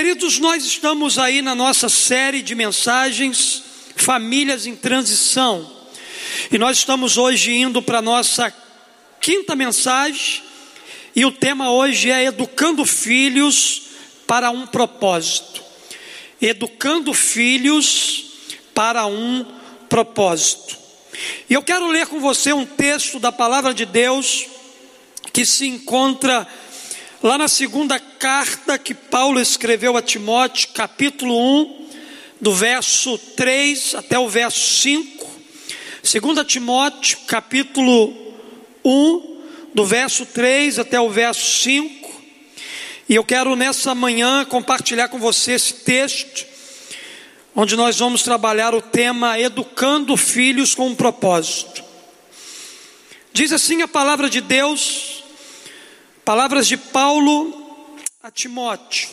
Queridos, nós estamos aí na nossa série de mensagens Famílias em Transição. E nós estamos hoje indo para a nossa quinta mensagem, e o tema hoje é Educando Filhos para um Propósito. Educando Filhos para um Propósito. E eu quero ler com você um texto da palavra de Deus que se encontra lá na segunda carta que Paulo escreveu a Timóteo, capítulo 1, do verso 3 até o verso 5. Segunda Timóteo, capítulo 1, do verso 3 até o verso 5. E eu quero nessa manhã compartilhar com você esse texto onde nós vamos trabalhar o tema Educando Filhos com um Propósito. Diz assim a palavra de Deus, palavras de Paulo a Timóteo: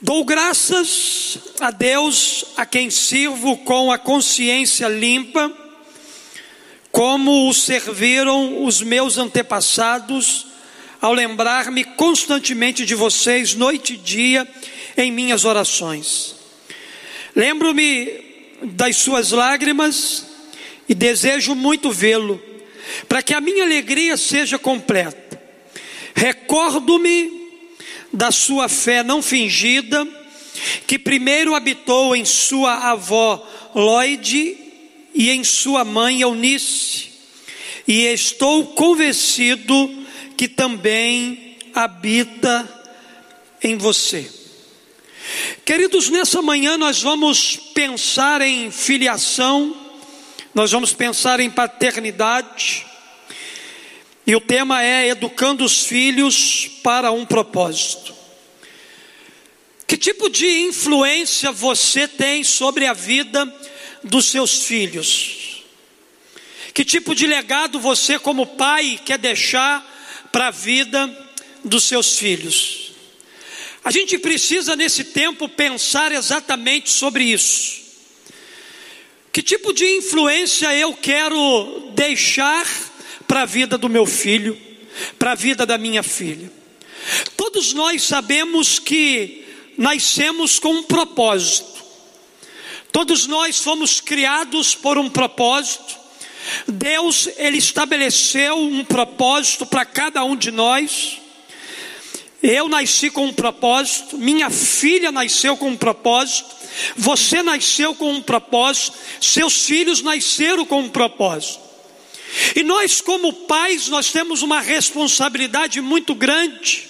Dou graças a Deus a quem sirvo com a consciência limpa, como o serviram os meus antepassados, ao lembrar-me constantemente de vocês, noite e dia, em minhas orações. Lembro-me das suas lágrimas e desejo muito vê-lo, para que a minha alegria seja completa. Recordo-me da sua fé não fingida, que primeiro habitou em sua avó Lloyd e em sua mãe Eunice, e estou convencido que também habita em você. Queridos, nessa manhã nós vamos pensar em filiação, nós vamos pensar em paternidade, e o tema é educando os filhos para um propósito. Que tipo de influência você tem sobre a vida dos seus filhos? Que tipo de legado você, como pai, quer deixar para a vida dos seus filhos? A gente precisa nesse tempo pensar exatamente sobre isso. Que tipo de influência eu quero deixar para a vida do meu filho, para a vida da minha filha? Todos nós sabemos que nascemos com um propósito. Todos nós fomos criados por um propósito. Deus, ele estabeleceu um propósito para cada um de nós. Eu nasci com um propósito, minha filha nasceu com um propósito, você nasceu com um propósito, seus filhos nasceram com um propósito. E nós, como pais, nós temos uma responsabilidade muito grande,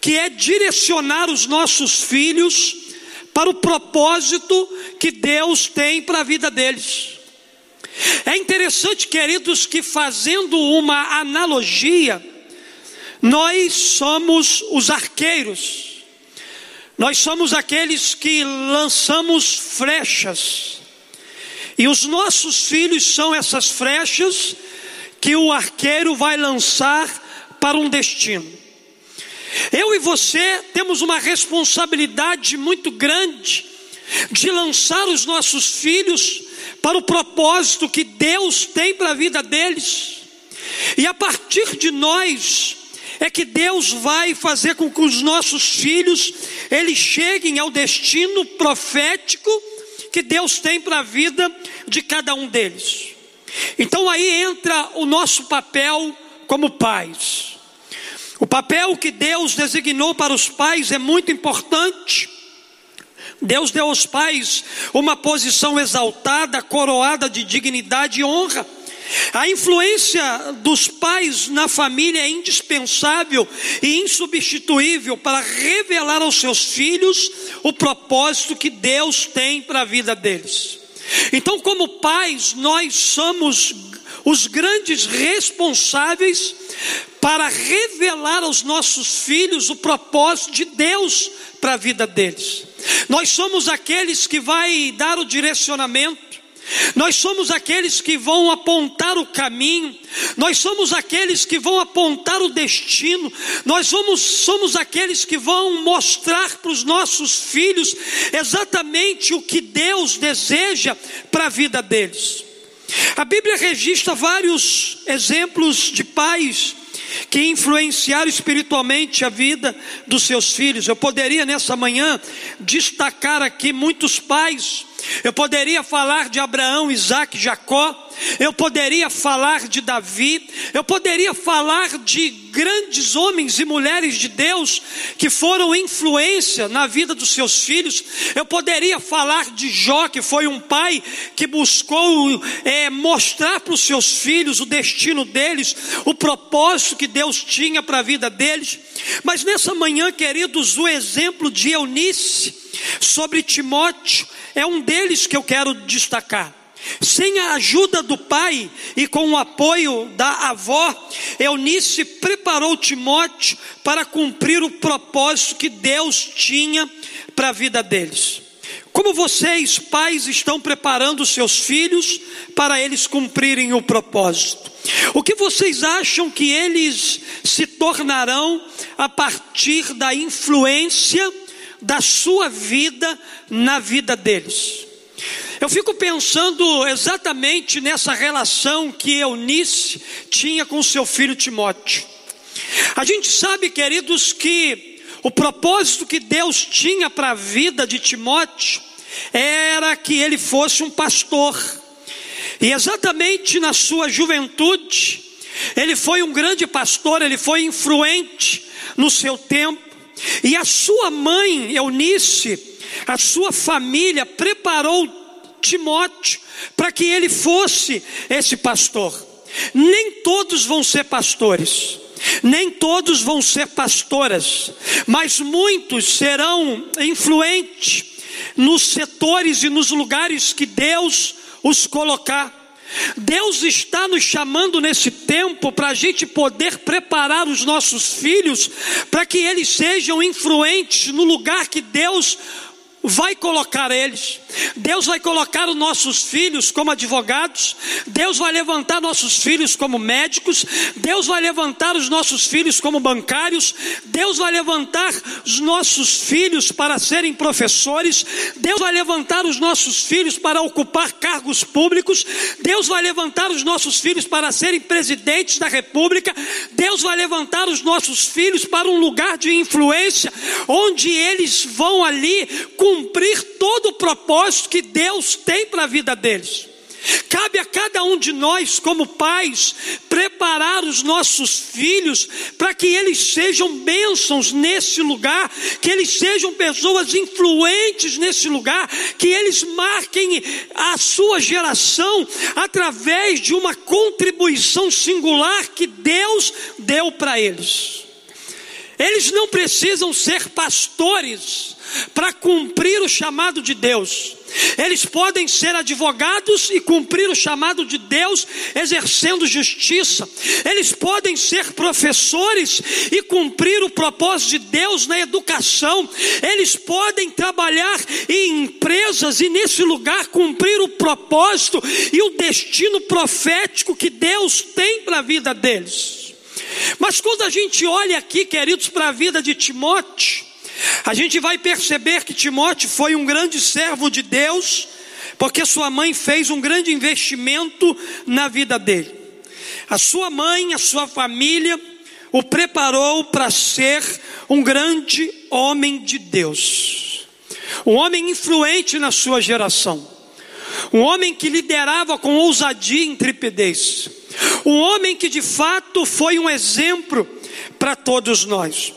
que é direcionar os nossos filhos para o propósito que Deus tem para a vida deles. É interessante, queridos, que fazendo uma analogia, nós somos os arqueiros, nós somos aqueles que lançamos flechas, e os nossos filhos são essas flechas que o arqueiro vai lançar para um destino. Eu e você temos uma responsabilidade muito grande de lançar os nossos filhos para o propósito que Deus tem para a vida deles. E a partir de nós, é que Deus vai fazer com que os nossos filhos eles cheguem ao destino profético que Deus tem para a vida de cada um deles. Então aí entra o nosso papel como pais. O papel que Deus designou para os pais é muito importante. Deus deu aos pais uma posição exaltada, coroada de dignidade e honra. A influência dos pais na família é indispensável e insubstituível para revelar aos seus filhos o propósito que Deus tem para a vida deles. Então, como pais, nós somos os grandes responsáveis para revelar aos nossos filhos o propósito de Deus para a vida deles. Nós somos aqueles que vai dar o direcionamento, nós somos aqueles que vão apontar o caminho, nós somos aqueles que vão apontar o destino, nós vamos, somos aqueles que vão mostrar para os nossos filhos exatamente o que Deus deseja para a vida deles. A Bíblia registra vários exemplos de pais que influenciaram espiritualmente a vida dos seus filhos. Eu poderia nessa manhã destacar aqui muitos pais. Eu poderia falar de Abraão, Isaac, Jacó. Eu poderia falar de Davi. Eu poderia falar de grandes homens e mulheres de Deus que foram influência na vida dos seus filhos. Eu poderia falar de Jó, que foi um pai que buscou é, mostrar para os seus filhos o destino deles, o propósito que Deus tinha para a vida deles. Mas nessa manhã, queridos, o exemplo de Eunice sobre Timóteo é um deles que eu quero destacar. Sem a ajuda do pai e com o apoio da avó, Eunice preparou Timóteo para cumprir o propósito que Deus tinha para a vida deles. Como vocês, pais, estão preparando seus filhos para eles cumprirem o propósito? O que vocês acham que eles se tornarão a partir da influência da sua vida na vida deles? Eu fico pensando exatamente nessa relação que Eunice tinha com seu filho Timóteo. A gente sabe, queridos, que o propósito que Deus tinha para a vida de Timóteo era que ele fosse um pastor. E exatamente na sua juventude, ele foi um grande pastor, ele foi influente no seu tempo. E a sua mãe, Eunice, a sua família preparou Timóteo para que ele fosse esse pastor. Nem todos vão ser pastores. Nem todos vão ser pastoras, mas muitos serão influentes nos setores e nos lugares que Deus os colocar. Deus está nos chamando nesse tempo para a gente poder preparar os nossos filhos para que eles sejam influentes no lugar que Deus vai colocar eles. Deus vai colocar os nossos filhos como advogados, Deus vai levantar nossos filhos como médicos, Deus vai levantar os nossos filhos como bancários, Deus vai levantar os nossos filhos para serem professores, Deus vai levantar os nossos filhos para ocupar cargos públicos, Deus vai levantar os nossos filhos para serem presidentes da república, Deus vai levantar os nossos filhos para um lugar de influência, onde eles vão ali cumprir todo o propósito que Deus tem para a vida deles. Cabe a cada um de nós, como pais, preparar os nossos filhos para que eles sejam bênçãos nesse lugar, que eles sejam pessoas influentes nesse lugar, que eles marquem a sua geração através de uma contribuição singular que Deus deu para eles. Eles não precisam ser pastores para cumprir o chamado de Deus. Eles podem ser advogados e cumprir o chamado de Deus, exercendo justiça. Eles podem ser professores e cumprir o propósito de Deus na educação. Eles podem trabalhar em empresas e nesse lugar cumprir o propósito e o destino profético que Deus tem para a vida deles. Mas quando a gente olha aqui, queridos, para a vida de Timóteo, a gente vai perceber que Timóteo foi um grande servo de Deus, porque sua mãe fez um grande investimento na vida dele. A sua mãe, a sua família, o preparou para ser um grande homem de Deus, um homem influente na sua geração, um homem que liderava com ousadia e intrepidez. Um homem que de fato foi um exemplo para todos nós.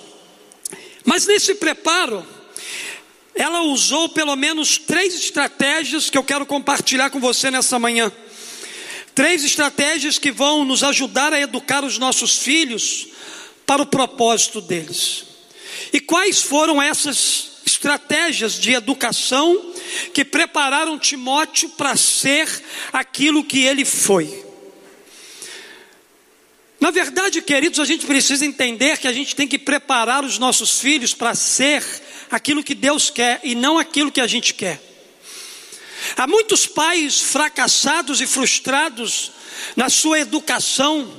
Mas nesse preparo, ela usou pelo menos três estratégias que eu quero compartilhar com você nessa manhã. Três estratégias que vão nos ajudar a educar os nossos filhos para o propósito deles. E quais foram essas estratégias de educação que prepararam Timóteo para ser aquilo que ele foi? Na verdade, queridos, a gente precisa entender que a gente tem que preparar os nossos filhos para ser aquilo que Deus quer e não aquilo que a gente quer. Há muitos pais fracassados e frustrados na sua educação,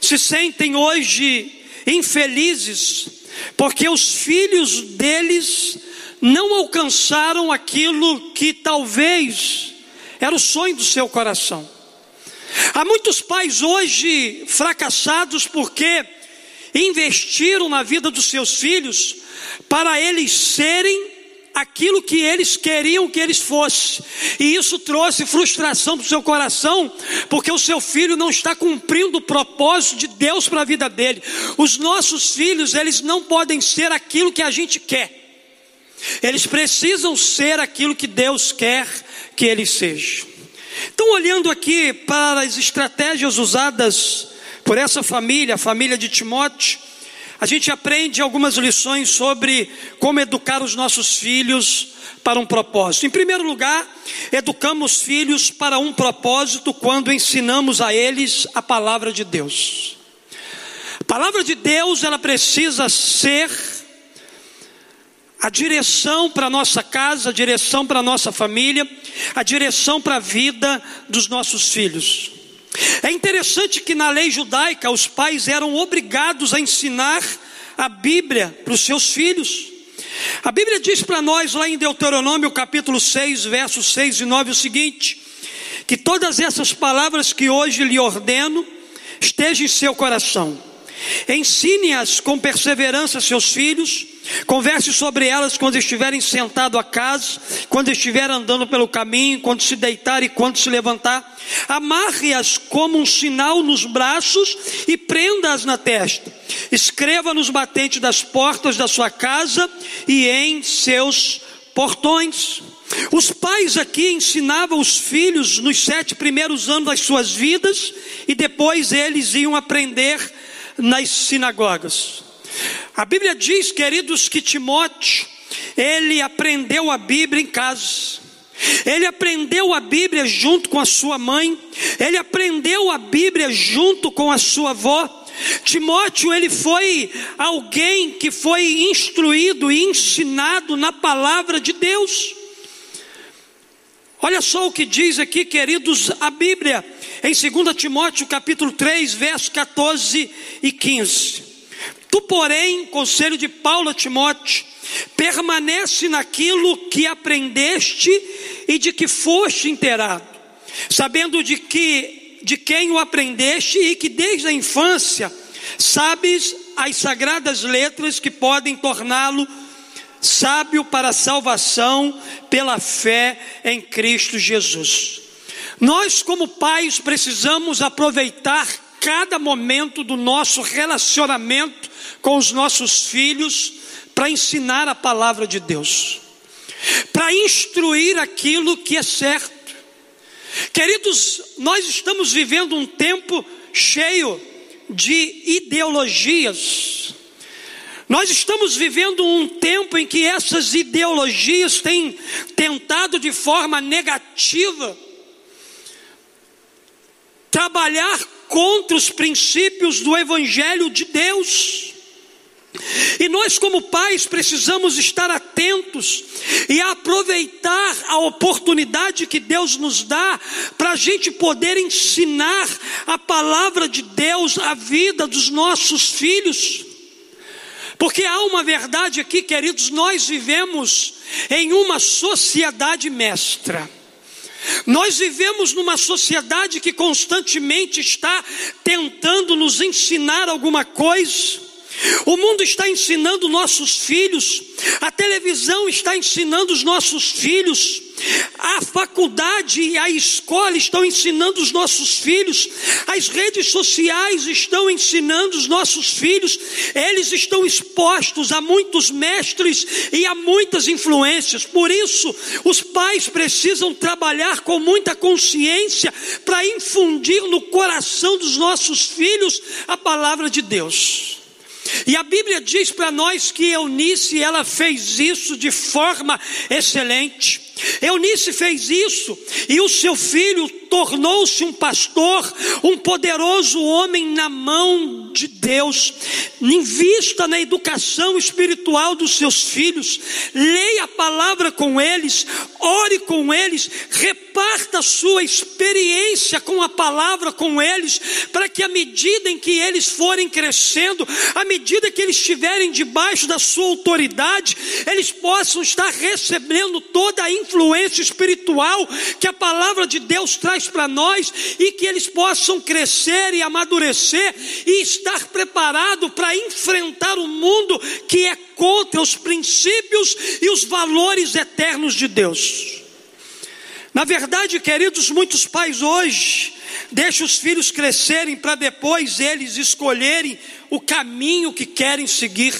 se sentem hoje infelizes, porque os filhos deles não alcançaram aquilo que talvez era o sonho do seu coração. Há muitos pais hoje fracassados porque investiram na vida dos seus filhos para eles serem aquilo que eles queriam que eles fossem. E isso trouxe frustração para o seu coração, porque o seu filho não está cumprindo o propósito de Deus para a vida dele. Os nossos filhos, eles não podem ser aquilo que a gente quer. Eles precisam ser aquilo que Deus quer que eles sejam. Então, olhando aqui para as estratégias usadas por essa família, a família de Timóteo, a gente aprende algumas lições sobre como educar os nossos filhos para um propósito. Em primeiro lugar, educamos filhos para um propósito quando ensinamos a eles a palavra de Deus. A palavra de Deus, ela precisa ser a direção para a nossa casa, a direção para a nossa família, a direção para a vida dos nossos filhos. É interessante que na lei judaica os pais eram obrigados a ensinar a Bíblia para os seus filhos. A Bíblia diz para nós lá em Deuteronômio capítulo 6, versos 6 e 9 o seguinte: que todas essas palavras que hoje lhe ordeno estejam em seu coração. Ensine-as com perseverança seus filhos Converse sobre elas quando estiverem sentado a casa, quando estiver andando pelo caminho, quando se deitar e quando se levantar. Amarre-as como um sinal nos braços e prenda-as na testa. Escreva nos batentes das portas da sua casa e em seus portões. Os pais aqui ensinavam os filhos nos sete primeiros anos das suas vidas e depois eles iam aprender nas sinagogas. A Bíblia diz, queridos, que Timóteo, ele aprendeu a Bíblia em casa. Ele aprendeu a Bíblia junto com a sua mãe, ele aprendeu a Bíblia junto com a sua avó. Timóteo, ele foi alguém que foi instruído e ensinado na palavra de Deus. Olha só o que diz aqui, queridos, a Bíblia, em 2 Timóteo capítulo 3, versos 14 e 15. Tu, porém, conselho de Paulo a Timóteo, permanece naquilo que aprendeste e de que foste inteirado, sabendo de que de quem o aprendeste e que desde a infância sabes as sagradas letras que podem torná-lo sábio para a salvação pela fé em Cristo Jesus. Nós, como pais, precisamos aproveitar cada momento do nosso relacionamento com os nossos filhos para ensinar a palavra de Deus, para instruir aquilo que é certo. Queridos, nós estamos vivendo um tempo cheio de ideologias. Nós estamos vivendo um tempo em que essas ideologias têm tentado de forma negativa trabalhar contra os princípios do Evangelho de Deus. E nós, como pais, precisamos estar atentos e aproveitar a oportunidade que Deus nos dá para a gente poder ensinar a palavra de Deus à vida dos nossos filhos. Porque há uma verdade aqui, queridos, nós vivemos em uma sociedade mestra. Nós vivemos numa sociedade que constantemente está tentando nos ensinar alguma coisa. O mundo está ensinando nossos filhos, a televisão está ensinando os nossos filhos, a faculdade e a escola estão ensinando os nossos filhos, as redes sociais estão ensinando os nossos filhos, eles estão expostos a muitos mestres e a muitas influências. Por isso, os pais precisam trabalhar com muita consciência para infundir no coração dos nossos filhos a palavra de Deus. E a Bíblia diz para nós que Eunice, ela fez isso de forma excelente. Eunice fez isso e o seu filho tornou-se um pastor, um poderoso homem na mão de Deus. Invista na educação espiritual dos seus filhos, leia a palavra com eles, ore com eles, repare reparta a sua experiência com a palavra com eles, para que à medida em que eles forem crescendo, à medida que eles estiverem debaixo da sua autoridade, eles possam estar recebendo toda a influência espiritual que a palavra de Deus traz para nós e que eles possam crescer e amadurecer e estar preparado para enfrentar o mundo que é contra os princípios e os valores eternos de Deus. Na verdade, queridos, muitos pais hoje deixam os filhos crescerem para depois eles escolherem o caminho que querem seguir.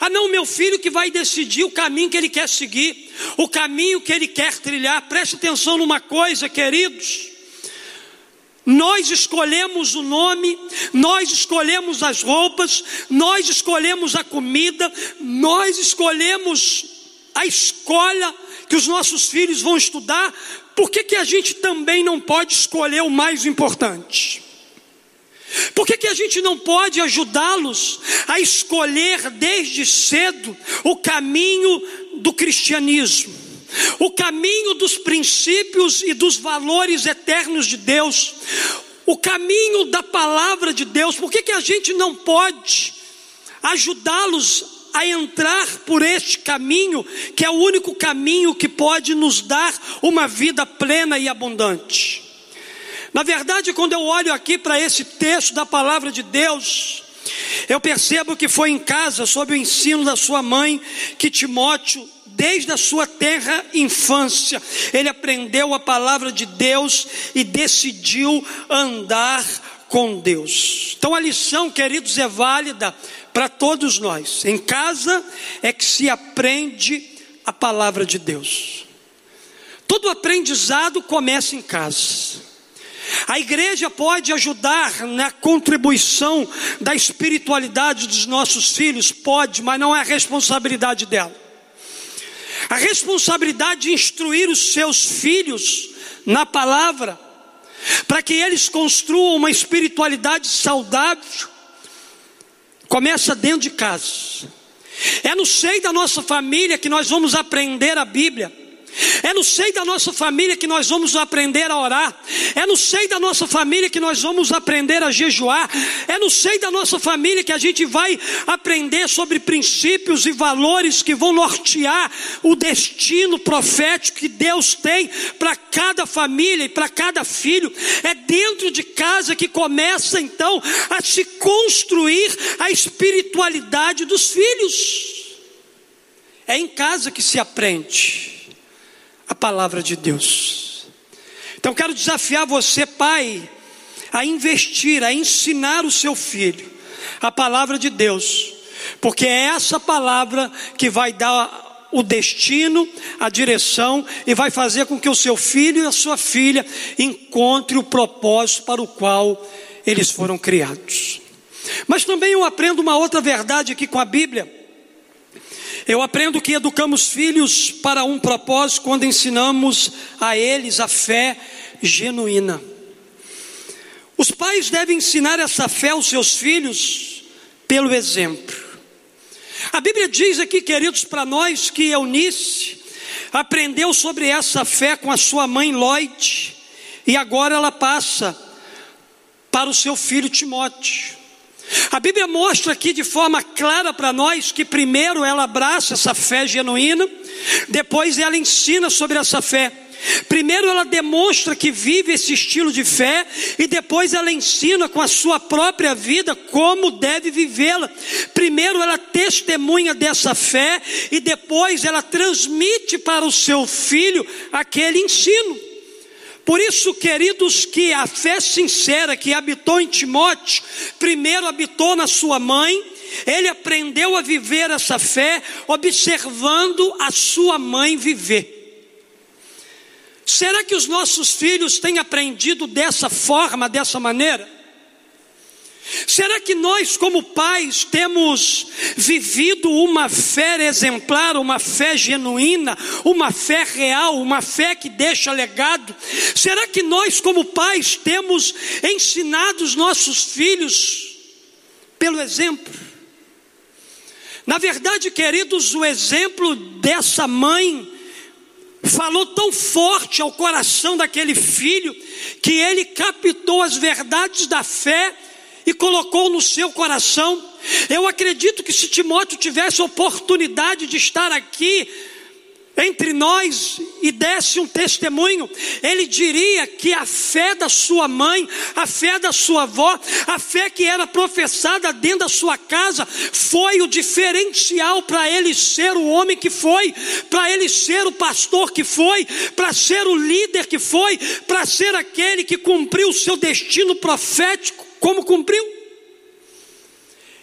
Ah, não, meu filho que vai decidir o caminho que ele quer seguir, o caminho que ele quer trilhar. Preste atenção numa coisa, queridos. Nós escolhemos o nome, nós escolhemos as roupas, nós escolhemos a comida, nós escolhemos a escola que os nossos filhos vão estudar, por que, que a gente também não pode escolher o mais importante? Por que, que a gente não pode ajudá-los a escolher desde cedo o caminho do cristianismo? o caminho dos princípios e dos valores eternos de Deus, o caminho da palavra de Deus, por que, que a gente não pode ajudá-los a entrar por este caminho, que é o único caminho que pode nos dar uma vida plena e abundante? Na verdade, quando eu olho aqui para esse texto da palavra de Deus, eu percebo que foi em casa, sob o ensino da sua mãe, que Timóteo desde a sua terra infância, ele aprendeu a palavra de Deus e decidiu andar com Deus. Então a lição, queridos, é válida para todos nós. Em casa é que se aprende a palavra de Deus. Todo aprendizado começa em casa. A igreja pode ajudar na contribuição da espiritualidade dos nossos filhos? Pode, mas não é a responsabilidade dela a responsabilidade de instruir os seus filhos na palavra, para que eles construam uma espiritualidade saudável, começa dentro de casa. É no seio da nossa família que nós vamos aprender a Bíblia. É no seio da nossa família que nós vamos aprender a orar. É no seio da nossa família que nós vamos aprender a jejuar. É no seio da nossa família que a gente vai aprender sobre princípios e valores que vão nortear o destino profético que Deus tem para cada família e para cada filho. É dentro de casa que começa então a se construir a espiritualidade dos filhos. É em casa que se aprende a palavra de Deus. Então quero desafiar você, pai, a investir, a ensinar o seu filho a palavra de Deus, porque é essa palavra que vai dar o destino, a direção e vai fazer com que o seu filho e a sua filha encontrem o propósito para o qual eles foram criados. Mas também eu aprendo uma outra verdade aqui com a Bíblia eu aprendo que educamos filhos para um propósito quando ensinamos a eles a fé genuína. Os pais devem ensinar essa fé aos seus filhos pelo exemplo. A Bíblia diz aqui, queridos, para nós que Eunice aprendeu sobre essa fé com a sua mãe Lloyd e agora ela passa para o seu filho Timóteo. A Bíblia mostra aqui de forma clara para nós que primeiro ela abraça essa fé genuína, depois ela ensina sobre essa fé. Primeiro ela demonstra que vive esse estilo de fé e depois ela ensina com a sua própria vida como deve vivê-la. Primeiro ela testemunha dessa fé e depois ela transmite para o seu filho aquele ensino. Por isso, queridos, que a fé sincera que habitou em Timóteo, primeiro habitou na sua mãe, ele aprendeu a viver essa fé observando a sua mãe viver. Será que os nossos filhos têm aprendido dessa forma, dessa maneira? Será que nós, como pais, temos vivido uma fé exemplar, uma fé genuína, uma fé real, uma fé que deixa legado? Será que nós, como pais, temos ensinado os nossos filhos pelo exemplo? Na verdade, queridos, o exemplo dessa mãe falou tão forte ao coração daquele filho que ele captou as verdades da fé e colocou no seu coração. Eu acredito que se Timóteo tivesse oportunidade de estar aqui entre nós e desse um testemunho, ele diria que a fé da sua mãe, a fé da sua avó, a fé que era professada dentro da sua casa, foi o diferencial para ele ser o homem que foi, para ele ser o pastor que foi, para ser o líder que foi, para ser aquele que cumpriu o seu destino profético, como cumpriu.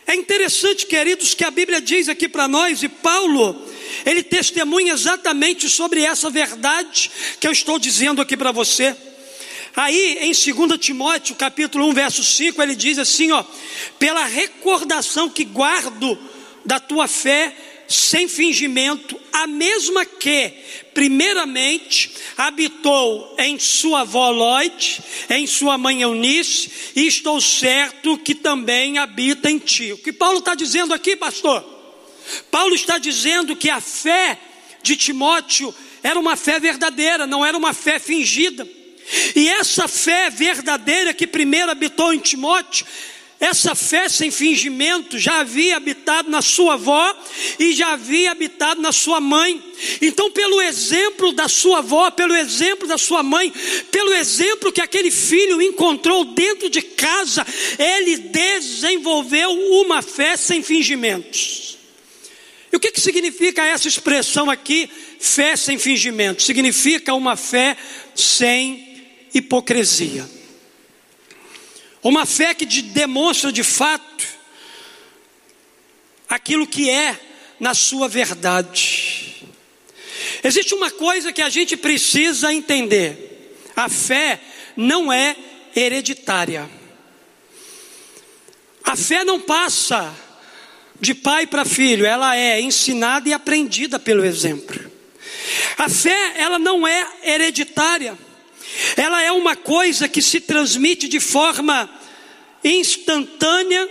É interessante, queridos, que a Bíblia diz aqui para nós, e Paulo, ele testemunha exatamente sobre essa verdade que eu estou dizendo aqui para você. Aí em 2 Timóteo, capítulo 1, verso 5, ele diz assim, ó: "Pela recordação que guardo da tua fé sem fingimento, a mesma que, primeiramente, habitou em sua avó Lloyd, em sua mãe Eunice, e estou certo que também habita em ti. O que Paulo está dizendo aqui, pastor? Paulo está dizendo que a fé de Timóteo era uma fé verdadeira, não era uma fé fingida. E essa fé verdadeira que primeiro habitou em Timóteo, essa fé sem fingimento já havia habitado na sua avó e já havia habitado na sua mãe. Então, pelo exemplo da sua avó, pelo exemplo da sua mãe, pelo exemplo que aquele filho encontrou dentro de casa, ele desenvolveu uma fé sem fingimentos. E o que, que significa essa expressão aqui, fé sem fingimento? Significa uma fé sem hipocrisia. Uma fé que demonstra de fato aquilo que é na sua verdade. Existe uma coisa que a gente precisa entender: a fé não é hereditária. A fé não passa de pai para filho, ela é ensinada e aprendida pelo exemplo. A fé, ela não é hereditária. Ela é uma coisa que se transmite de forma instantânea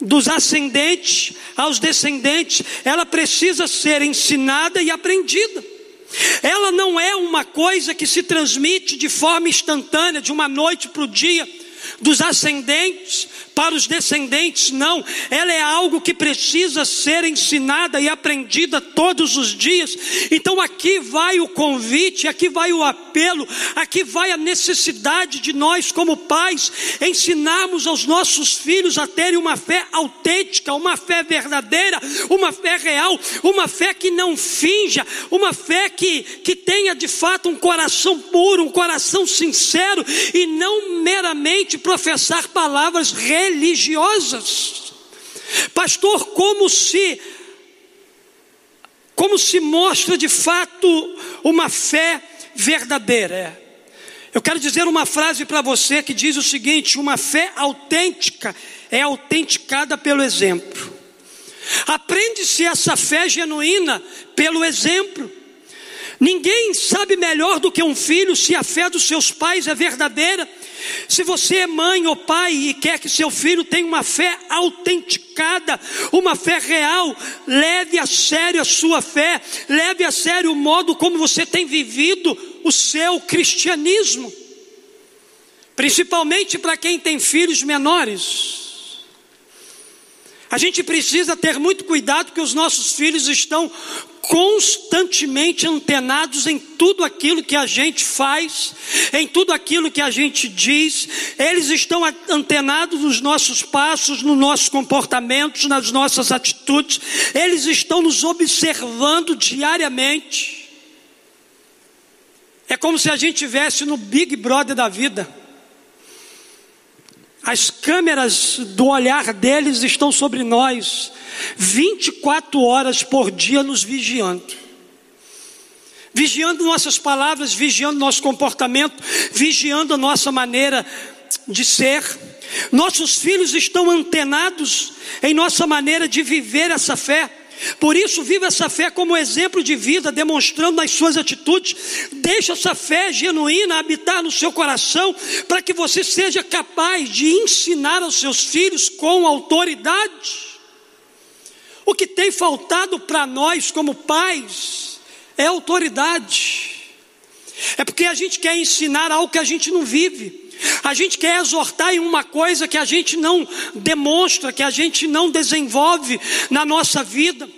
dos ascendentes aos descendentes. Ela precisa ser ensinada e aprendida. Ela não é uma coisa que se transmite de forma instantânea, de uma noite para o dia dos ascendentes para os descendentes, não. Ela é algo que precisa ser ensinada e aprendida todos os dias. Então aqui vai o convite, aqui vai o apelo, aqui vai a necessidade de nós, como pais, ensinarmos aos nossos filhos a terem uma fé autêntica, uma fé verdadeira, uma fé real, uma fé que não finja, uma fé que, que tenha de fato um coração puro, um coração sincero e não meramente professar palavras religiosas. Pastor, como se como se mostra de fato uma fé verdadeira? Eu quero dizer uma frase para você que diz o seguinte: uma fé autêntica é autenticada pelo exemplo. Aprende-se essa fé genuína pelo exemplo. Ninguém sabe melhor do que um filho se a fé dos seus pais é verdadeira. Se você é mãe ou pai e quer que seu filho tenha uma fé autenticada, uma fé real, leve a sério a sua fé, leve a sério o modo como você tem vivido o seu cristianismo. Principalmente para quem tem filhos menores. A gente precisa ter muito cuidado que os nossos filhos estão constantemente antenados em tudo aquilo que a gente faz, em tudo aquilo que a gente diz, eles estão antenados nos nossos passos, nos nossos comportamentos, nas nossas atitudes, eles estão nos observando diariamente. É como se a gente estivesse no Big Brother da vida. As câmeras do olhar deles estão sobre nós, 24 horas por dia nos vigiando. Vigiando nossas palavras, vigiando nosso comportamento, vigiando a nossa maneira de ser. Nossos filhos estão antenados em nossa maneira de viver essa fé. Por isso, viva essa fé como exemplo de vida, demonstrando nas suas atitudes. Deixa essa fé genuína habitar no seu coração, para que você seja capaz de ensinar aos seus filhos com autoridade. O que tem faltado para nós como pais é autoridade. É porque a gente quer ensinar algo que a gente não vive. A gente quer exortar em uma coisa que a gente não demonstra, que a gente não desenvolve na nossa vida.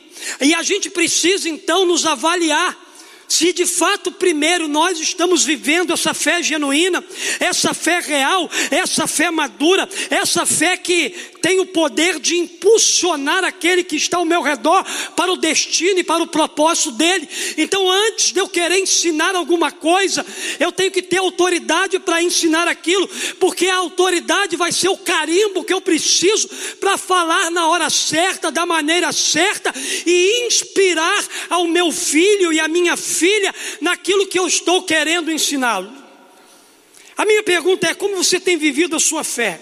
E a gente precisa então nos avaliar se de fato, primeiro, nós estamos vivendo essa fé genuína, essa fé real, essa fé madura, essa fé que tem o poder de impulsionar aquele que está ao meu redor para o destino e para o propósito dele. Então, antes de eu querer ensinar alguma coisa, eu tenho que ter autoridade para ensinar aquilo, porque a autoridade vai ser o carimbo que eu preciso para falar na hora certa, da maneira certa e inspirar ao meu filho e à minha filha filha naquilo que eu estou querendo ensiná-lo. A minha pergunta é: como você tem vivido a sua fé?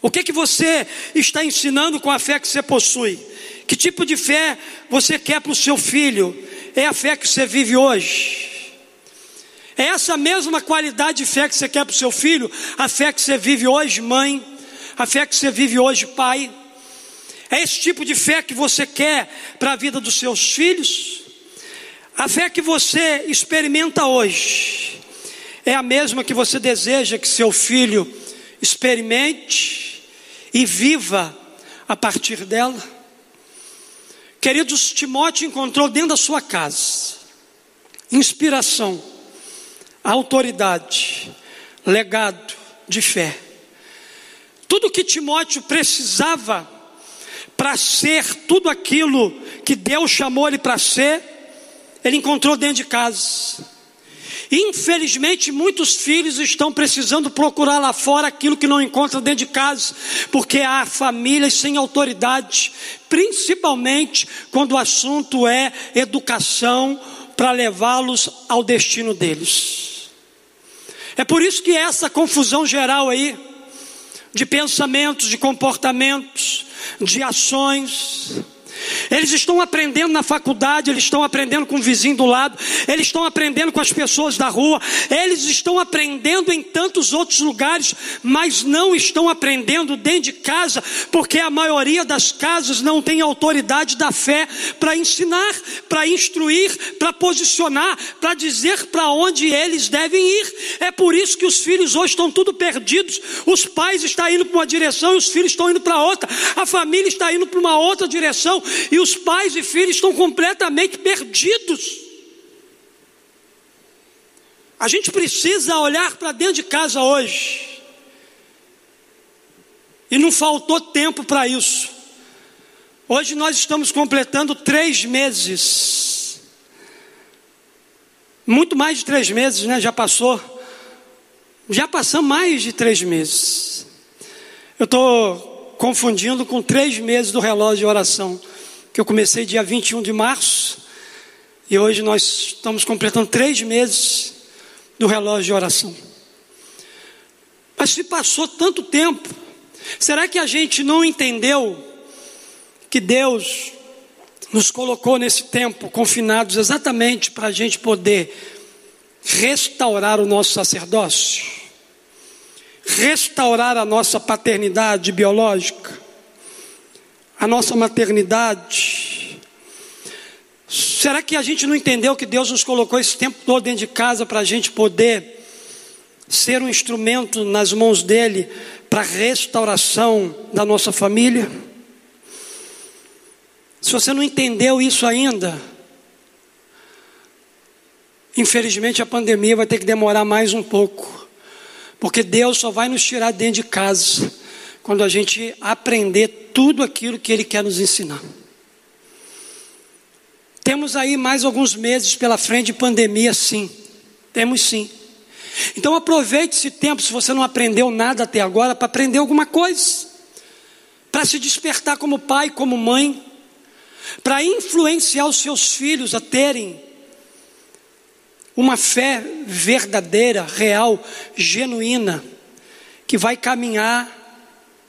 O que que você está ensinando com a fé que você possui? Que tipo de fé você quer para o seu filho? É a fé que você vive hoje? É essa mesma qualidade de fé que você quer para o seu filho? A fé que você vive hoje, mãe? A fé que você vive hoje, pai? É esse tipo de fé que você quer para a vida dos seus filhos? A fé que você experimenta hoje é a mesma que você deseja que seu filho experimente e viva a partir dela? Queridos, Timóteo encontrou dentro da sua casa inspiração, autoridade, legado de fé. Tudo que Timóteo precisava para ser tudo aquilo que Deus chamou ele para ser, ele encontrou dentro de casa. Infelizmente, muitos filhos estão precisando procurar lá fora aquilo que não encontram dentro de casa, porque há famílias sem autoridade, principalmente quando o assunto é educação para levá-los ao destino deles. É por isso que essa confusão geral aí, de pensamentos, de comportamentos, de ações, eles estão aprendendo na faculdade, eles estão aprendendo com o vizinho do lado, eles estão aprendendo com as pessoas da rua, eles estão aprendendo em tantos outros lugares, mas não estão aprendendo dentro de casa, porque a maioria das casas não tem autoridade da fé para ensinar, para instruir, para posicionar, para dizer para onde eles devem ir. É por isso que os filhos hoje estão tudo perdidos. Os pais estão indo para uma direção e os filhos estão indo para outra. A família está indo para uma outra direção e os pais e filhos estão completamente perdidos. A gente precisa olhar para dentro de casa hoje. E não faltou tempo para isso. Hoje nós estamos completando três meses. Muito mais de três meses, né? Já passou. Já passamos mais de três meses. Eu estou confundindo com três meses do relógio de oração que eu comecei dia 21 de março, e hoje nós estamos completando três meses do relógio de oração. Mas se passou tanto tempo, será que a gente não entendeu que Deus nos colocou nesse tempo confinados exatamente para a gente poder restaurar o nosso sacerdócio, restaurar a nossa paternidade biológica, a nossa maternidade. Será que a gente não entendeu que Deus nos colocou esse tempo todo dentro de casa para a gente poder ser um instrumento nas mãos dele para a restauração da nossa família? Se você não entendeu isso ainda, infelizmente a pandemia vai ter que demorar mais um pouco, porque Deus só vai nos tirar dentro de casa quando a gente aprender tudo aquilo que Ele quer nos ensinar. Temos aí mais alguns meses pela frente de pandemia, sim. Temos sim. Então aproveite esse tempo, se você não aprendeu nada até agora, para aprender alguma coisa. Para se despertar como pai, como mãe. Para influenciar os seus filhos a terem uma fé verdadeira, real, genuína, que vai caminhar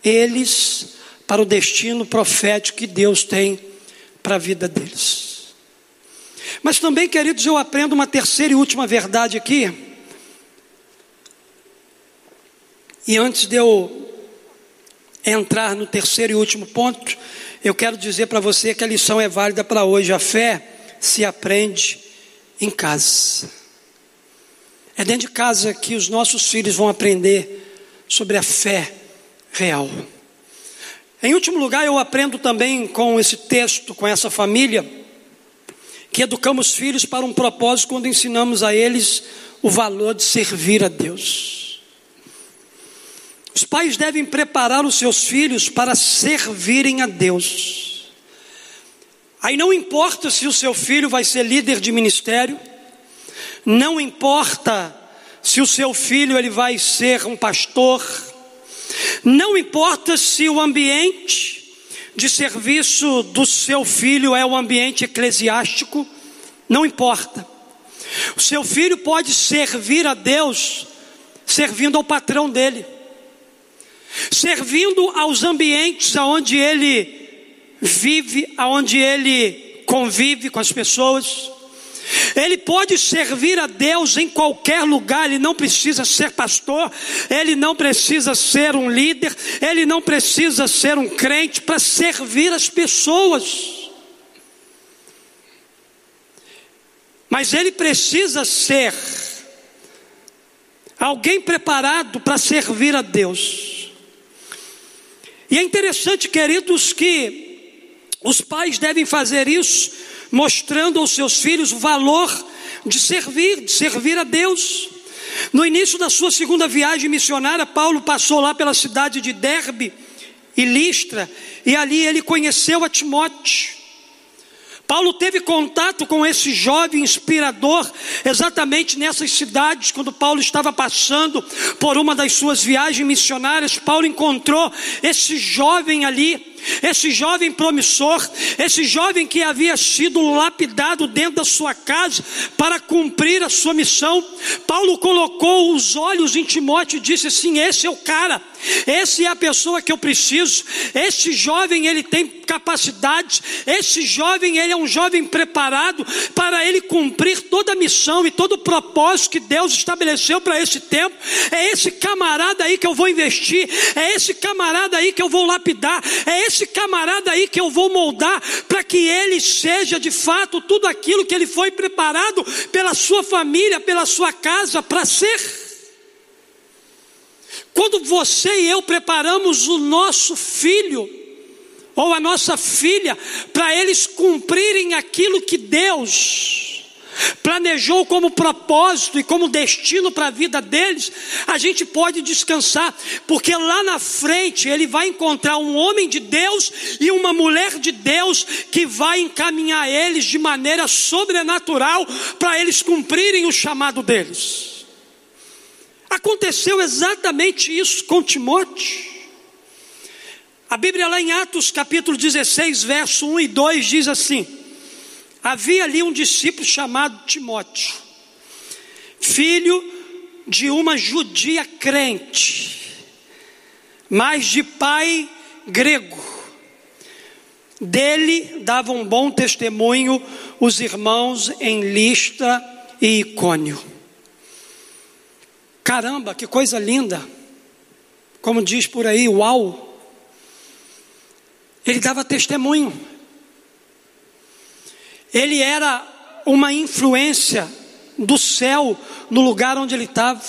eles para o destino profético que Deus tem para a vida deles. Mas também, queridos, eu aprendo uma terceira e última verdade aqui. E antes de eu entrar no terceiro e último ponto, eu quero dizer para você que a lição é válida para hoje. A fé se aprende em casa. É dentro de casa que os nossos filhos vão aprender sobre a fé real. Em último lugar, eu aprendo também com esse texto, com essa família, que educamos filhos para um propósito quando ensinamos a eles o valor de servir a Deus. Os pais devem preparar os seus filhos para servirem a Deus. Aí não importa se o seu filho vai ser líder de ministério, não importa se o seu filho ele vai ser um pastor, não importa se o ambiente de serviço do seu filho é o ambiente eclesiástico, não importa. O seu filho pode servir a Deus servindo ao patrão dele, servindo aos ambientes aonde ele vive, aonde ele convive com as pessoas. Ele pode servir a Deus em qualquer lugar, ele não precisa ser pastor, ele não precisa ser um líder, ele não precisa ser um crente para servir as pessoas. Mas ele precisa ser alguém preparado para servir a Deus. E é interessante, queridos, que os pais devem fazer isso mostrando aos seus filhos o valor de servir, de servir a Deus. No início da sua segunda viagem missionária, Paulo passou lá pela cidade de Derbe e Listra, e ali ele conheceu a Timóteo. Paulo teve contato com esse jovem inspirador exatamente nessas cidades, quando Paulo estava passando por uma das suas viagens missionárias. Paulo encontrou esse jovem ali esse jovem promissor, esse jovem que havia sido lapidado dentro da sua casa para cumprir a sua missão, Paulo colocou os olhos em Timóteo e disse assim: Esse é o cara, esse é a pessoa que eu preciso. Este jovem ele tem capacidades, esse jovem ele é um jovem preparado para ele cumprir toda a missão e todo o propósito que Deus estabeleceu para esse tempo. É esse camarada aí que eu vou investir, é esse camarada aí que eu vou lapidar, é esse camarada aí que eu vou moldar para que ele seja de fato tudo aquilo que ele foi preparado pela sua família, pela sua casa para ser. Quando você e eu preparamos o nosso filho ou a nossa filha para eles cumprirem aquilo que Deus planejou como propósito e como destino para a vida deles, a gente pode descansar, porque lá na frente ele vai encontrar um homem de Deus e uma mulher de Deus que vai encaminhar eles de maneira sobrenatural para eles cumprirem o chamado deles. Aconteceu exatamente isso com Timóteo. A Bíblia lá em Atos capítulo 16, verso 1 e 2 diz assim: Havia ali um discípulo chamado Timóteo, filho de uma judia crente, mas de pai grego. Dele davam um bom testemunho os irmãos em Lista e Icônio. Caramba, que coisa linda! Como diz por aí, uau! Ele dava testemunho ele era uma influência do céu no lugar onde ele estava.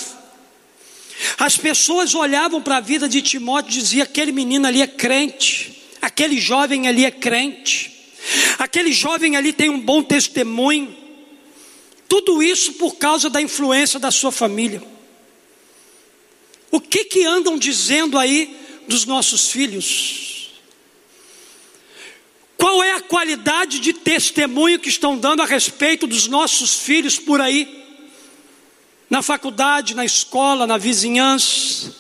As pessoas olhavam para a vida de Timóteo e diziam: aquele menino ali é crente, aquele jovem ali é crente, aquele jovem ali tem um bom testemunho. Tudo isso por causa da influência da sua família. O que que andam dizendo aí dos nossos filhos? Qual é a qualidade de testemunho que estão dando a respeito dos nossos filhos por aí? Na faculdade, na escola, na vizinhança,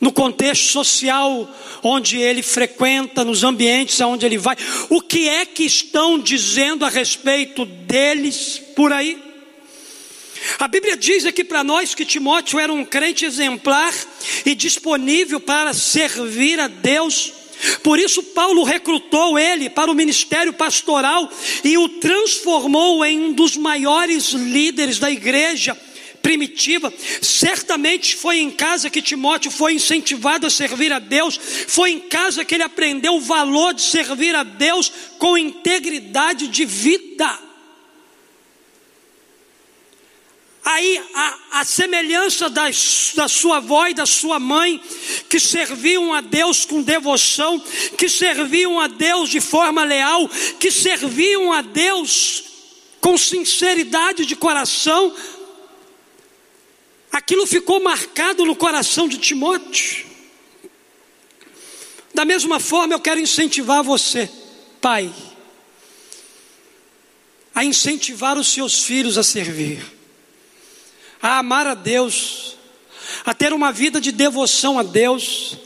no contexto social onde ele frequenta, nos ambientes aonde ele vai. O que é que estão dizendo a respeito deles por aí? A Bíblia diz aqui para nós que Timóteo era um crente exemplar e disponível para servir a Deus por isso, Paulo recrutou ele para o ministério pastoral e o transformou em um dos maiores líderes da igreja primitiva. Certamente foi em casa que Timóteo foi incentivado a servir a Deus, foi em casa que ele aprendeu o valor de servir a Deus com integridade de vida. Aí a, a semelhança da sua avó e da sua mãe, que serviam a Deus com devoção, que serviam a Deus de forma leal, que serviam a Deus com sinceridade de coração, aquilo ficou marcado no coração de Timóteo. Da mesma forma, eu quero incentivar você, pai, a incentivar os seus filhos a servir a amar a Deus, a ter uma vida de devoção a Deus,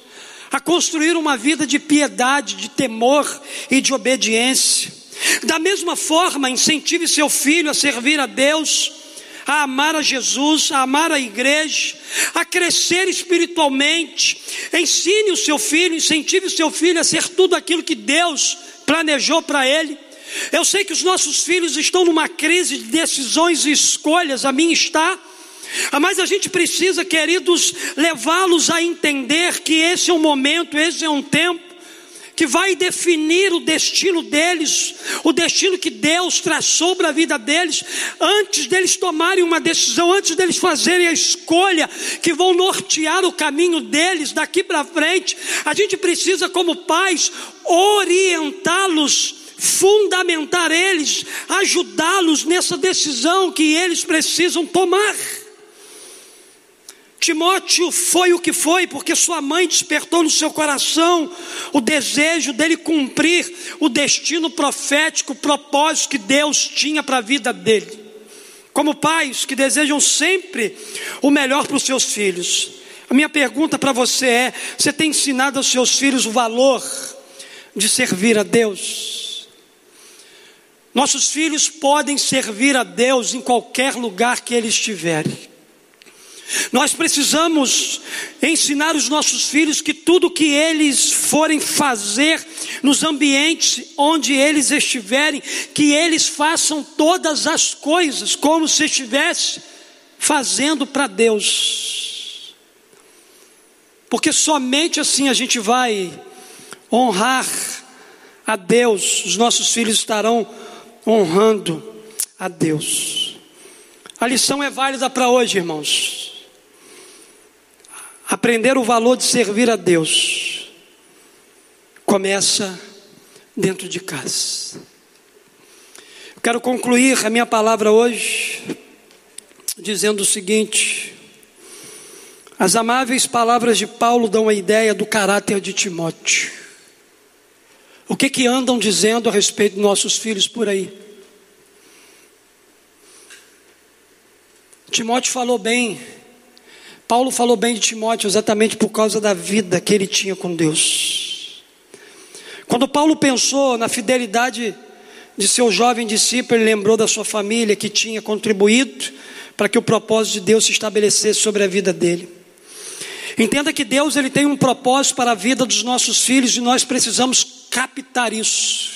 a construir uma vida de piedade, de temor e de obediência. Da mesma forma, incentive seu filho a servir a Deus, a amar a Jesus, a amar a igreja, a crescer espiritualmente. Ensine o seu filho, incentive o seu filho a ser tudo aquilo que Deus planejou para ele. Eu sei que os nossos filhos estão numa crise de decisões e escolhas, a minha está. Ah, mas a gente precisa, queridos, levá-los a entender que esse é um momento, esse é um tempo que vai definir o destino deles, o destino que Deus traçou para a vida deles, antes deles tomarem uma decisão, antes deles fazerem a escolha que vão nortear o caminho deles daqui para frente. A gente precisa, como pais, orientá-los fundamentar eles, ajudá-los nessa decisão que eles precisam tomar. Timóteo foi o que foi, porque sua mãe despertou no seu coração o desejo dele cumprir o destino profético, o propósito que Deus tinha para a vida dele. Como pais que desejam sempre o melhor para os seus filhos. A minha pergunta para você é: você tem ensinado aos seus filhos o valor de servir a Deus? Nossos filhos podem servir a Deus em qualquer lugar que eles estiverem. Nós precisamos ensinar os nossos filhos que tudo que eles forem fazer nos ambientes onde eles estiverem, que eles façam todas as coisas como se estivesse fazendo para Deus. Porque somente assim a gente vai honrar a Deus, os nossos filhos estarão honrando a Deus. A lição é válida para hoje, irmãos. Aprender o valor de servir a Deus começa dentro de casa. Eu quero concluir a minha palavra hoje dizendo o seguinte: as amáveis palavras de Paulo dão a ideia do caráter de Timóteo. O que que andam dizendo a respeito dos nossos filhos por aí? Timóteo falou bem Paulo falou bem de Timóteo exatamente por causa da vida que ele tinha com Deus. Quando Paulo pensou na fidelidade de seu jovem discípulo, ele lembrou da sua família que tinha contribuído para que o propósito de Deus se estabelecesse sobre a vida dele. Entenda que Deus ele tem um propósito para a vida dos nossos filhos e nós precisamos captar isso.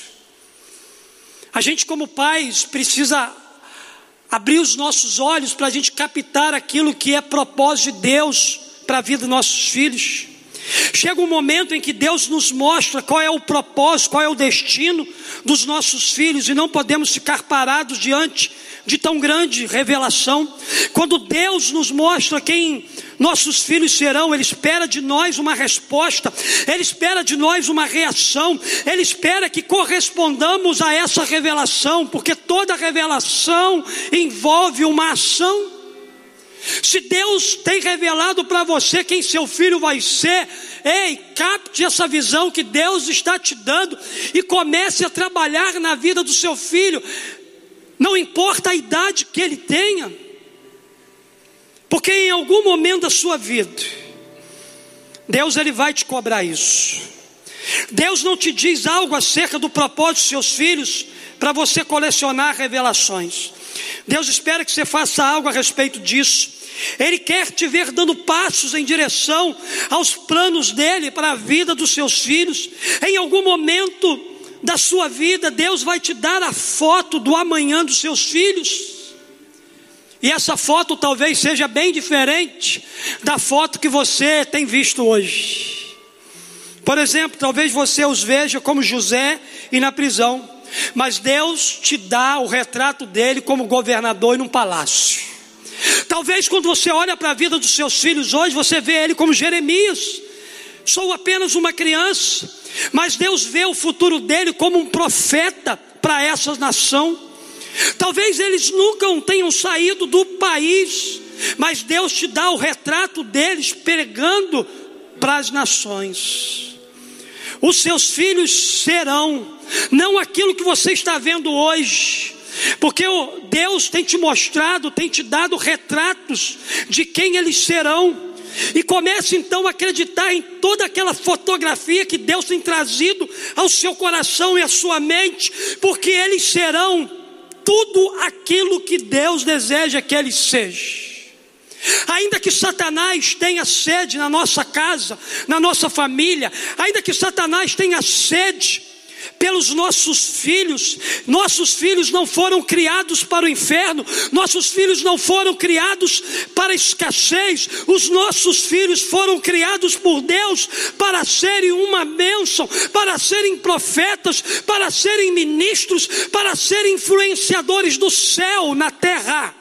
A gente como pais precisa abrir os nossos olhos para a gente captar aquilo que é propósito de Deus para a vida dos nossos filhos. Chega um momento em que Deus nos mostra qual é o propósito, qual é o destino dos nossos filhos e não podemos ficar parados diante de tão grande revelação. Quando Deus nos mostra quem nossos filhos serão, Ele espera de nós uma resposta, Ele espera de nós uma reação, Ele espera que correspondamos a essa revelação, porque toda revelação envolve uma ação. Se Deus tem revelado para você quem seu filho vai ser, ei, capte essa visão que Deus está te dando e comece a trabalhar na vida do seu filho, não importa a idade que ele tenha. Porque em algum momento da sua vida, Deus ele vai te cobrar isso. Deus não te diz algo acerca do propósito dos seus filhos para você colecionar revelações. Deus espera que você faça algo a respeito disso. Ele quer te ver dando passos em direção aos planos dele para a vida dos seus filhos. Em algum momento da sua vida, Deus vai te dar a foto do amanhã dos seus filhos. E essa foto talvez seja bem diferente da foto que você tem visto hoje. Por exemplo, talvez você os veja como José e na prisão, mas Deus te dá o retrato dele como governador em um palácio. Talvez quando você olha para a vida dos seus filhos hoje, você vê ele como Jeremias. Sou apenas uma criança, mas Deus vê o futuro dele como um profeta para essa nação. Talvez eles nunca tenham saído do país, mas Deus te dá o retrato deles pregando para as nações. Os seus filhos serão, não aquilo que você está vendo hoje, porque Deus tem te mostrado, tem te dado retratos de quem eles serão. E comece então a acreditar em toda aquela fotografia que Deus tem trazido ao seu coração e à sua mente, porque eles serão tudo aquilo que Deus deseja que eles sejam. Ainda que Satanás tenha sede na nossa casa, na nossa família, ainda que Satanás tenha sede pelos nossos filhos. Nossos filhos não foram criados para o inferno, nossos filhos não foram criados para escassez, os nossos filhos foram criados por Deus para serem uma bênção, para serem profetas, para serem ministros, para serem influenciadores do céu na terra.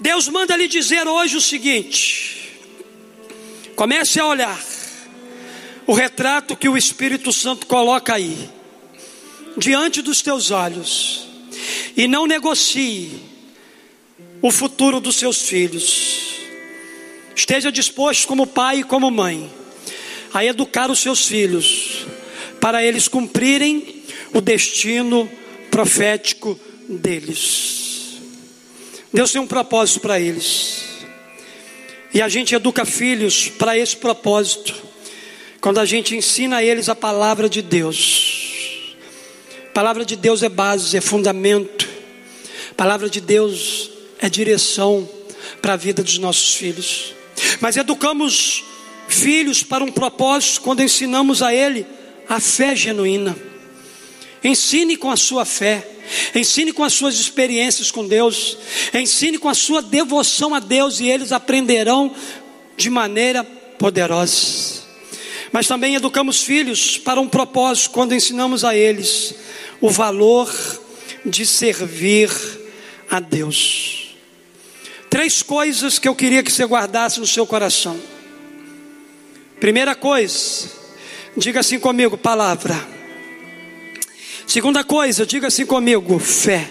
Deus manda lhe dizer hoje o seguinte: comece a olhar o retrato que o Espírito Santo coloca aí, diante dos teus olhos, e não negocie o futuro dos seus filhos. Esteja disposto, como pai e como mãe, a educar os seus filhos, para eles cumprirem o destino profético deles. Deus tem um propósito para eles, e a gente educa filhos para esse propósito. Quando a gente ensina a eles a palavra de Deus. A palavra de Deus é base, é fundamento. A palavra de Deus é direção para a vida dos nossos filhos. Mas educamos filhos para um propósito quando ensinamos a ele a fé genuína. Ensine com a sua fé, ensine com as suas experiências com Deus, ensine com a sua devoção a Deus e eles aprenderão de maneira poderosa. Mas também educamos filhos para um propósito quando ensinamos a eles o valor de servir a Deus. Três coisas que eu queria que você guardasse no seu coração. Primeira coisa, diga assim comigo: palavra. Segunda coisa, diga assim comigo: fé.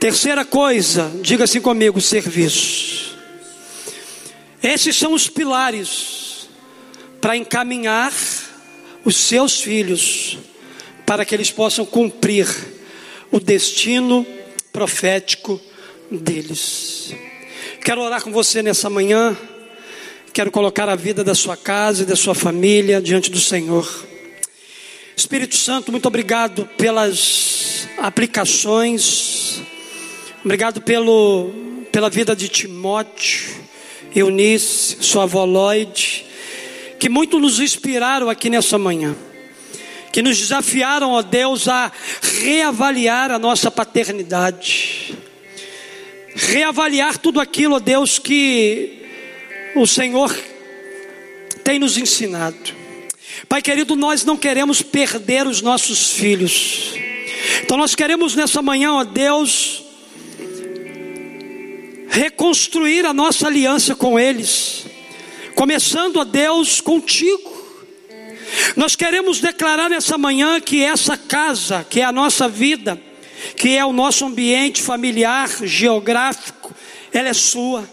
Terceira coisa, diga assim comigo: serviço. Esses são os pilares para encaminhar os seus filhos para que eles possam cumprir o destino profético deles. Quero orar com você nessa manhã. Quero colocar a vida da sua casa e da sua família diante do Senhor. Espírito Santo, muito obrigado pelas aplicações. Obrigado pelo, pela vida de Timóteo, Eunice, sua avó Lloyd que muito nos inspiraram aqui nessa manhã, que nos desafiaram, ó Deus, a reavaliar a nossa paternidade, reavaliar tudo aquilo, ó Deus, que o Senhor tem nos ensinado. Pai querido, nós não queremos perder os nossos filhos, então nós queremos nessa manhã, ó Deus, reconstruir a nossa aliança com eles começando a Deus contigo. Nós queremos declarar nessa manhã que essa casa, que é a nossa vida, que é o nosso ambiente familiar, geográfico, ela é sua.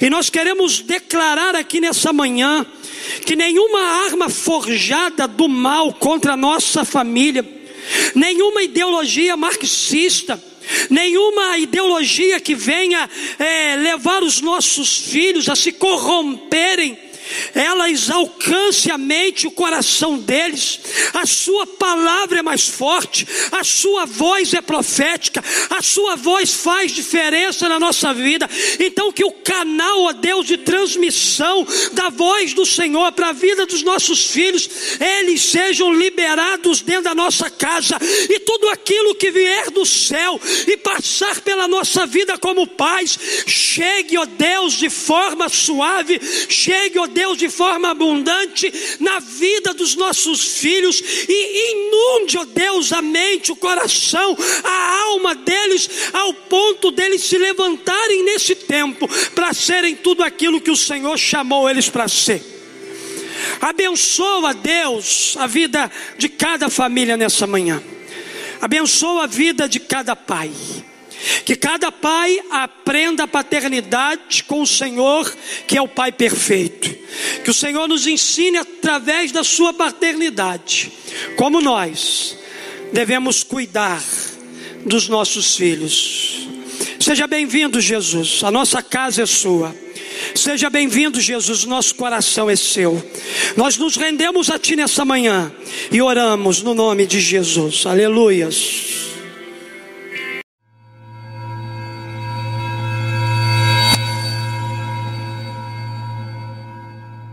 E nós queremos declarar aqui nessa manhã que nenhuma arma forjada do mal contra a nossa família, nenhuma ideologia marxista, nenhuma ideologia que venha é, levar os nossos filhos a se corromperem elas alcance a mente e o coração deles. A sua palavra é mais forte, a sua voz é profética, a sua voz faz diferença na nossa vida. Então, que o canal, ó Deus, de transmissão da voz do Senhor para a vida dos nossos filhos, eles sejam liberados dentro da nossa casa e tudo aquilo que vier do céu e passar pela nossa vida como pais, chegue, ó Deus, de forma suave, chegue, ó Deus, de forma abundante na vida dos nossos filhos e inunde, ó Deus, a mente, o coração, a alma deles, ao ponto deles se levantarem nesse tempo para serem tudo aquilo que o Senhor chamou eles para ser. Abençoa, Deus, a vida de cada família nessa manhã. Abençoa a vida de cada pai. Que cada pai aprenda a paternidade com o Senhor, que é o Pai perfeito. Que o Senhor nos ensine através da sua paternidade, como nós devemos cuidar dos nossos filhos. Seja bem-vindo, Jesus. A nossa casa é sua. Seja bem-vindo, Jesus. Nosso coração é seu. Nós nos rendemos a Ti nessa manhã e oramos no nome de Jesus. Aleluias.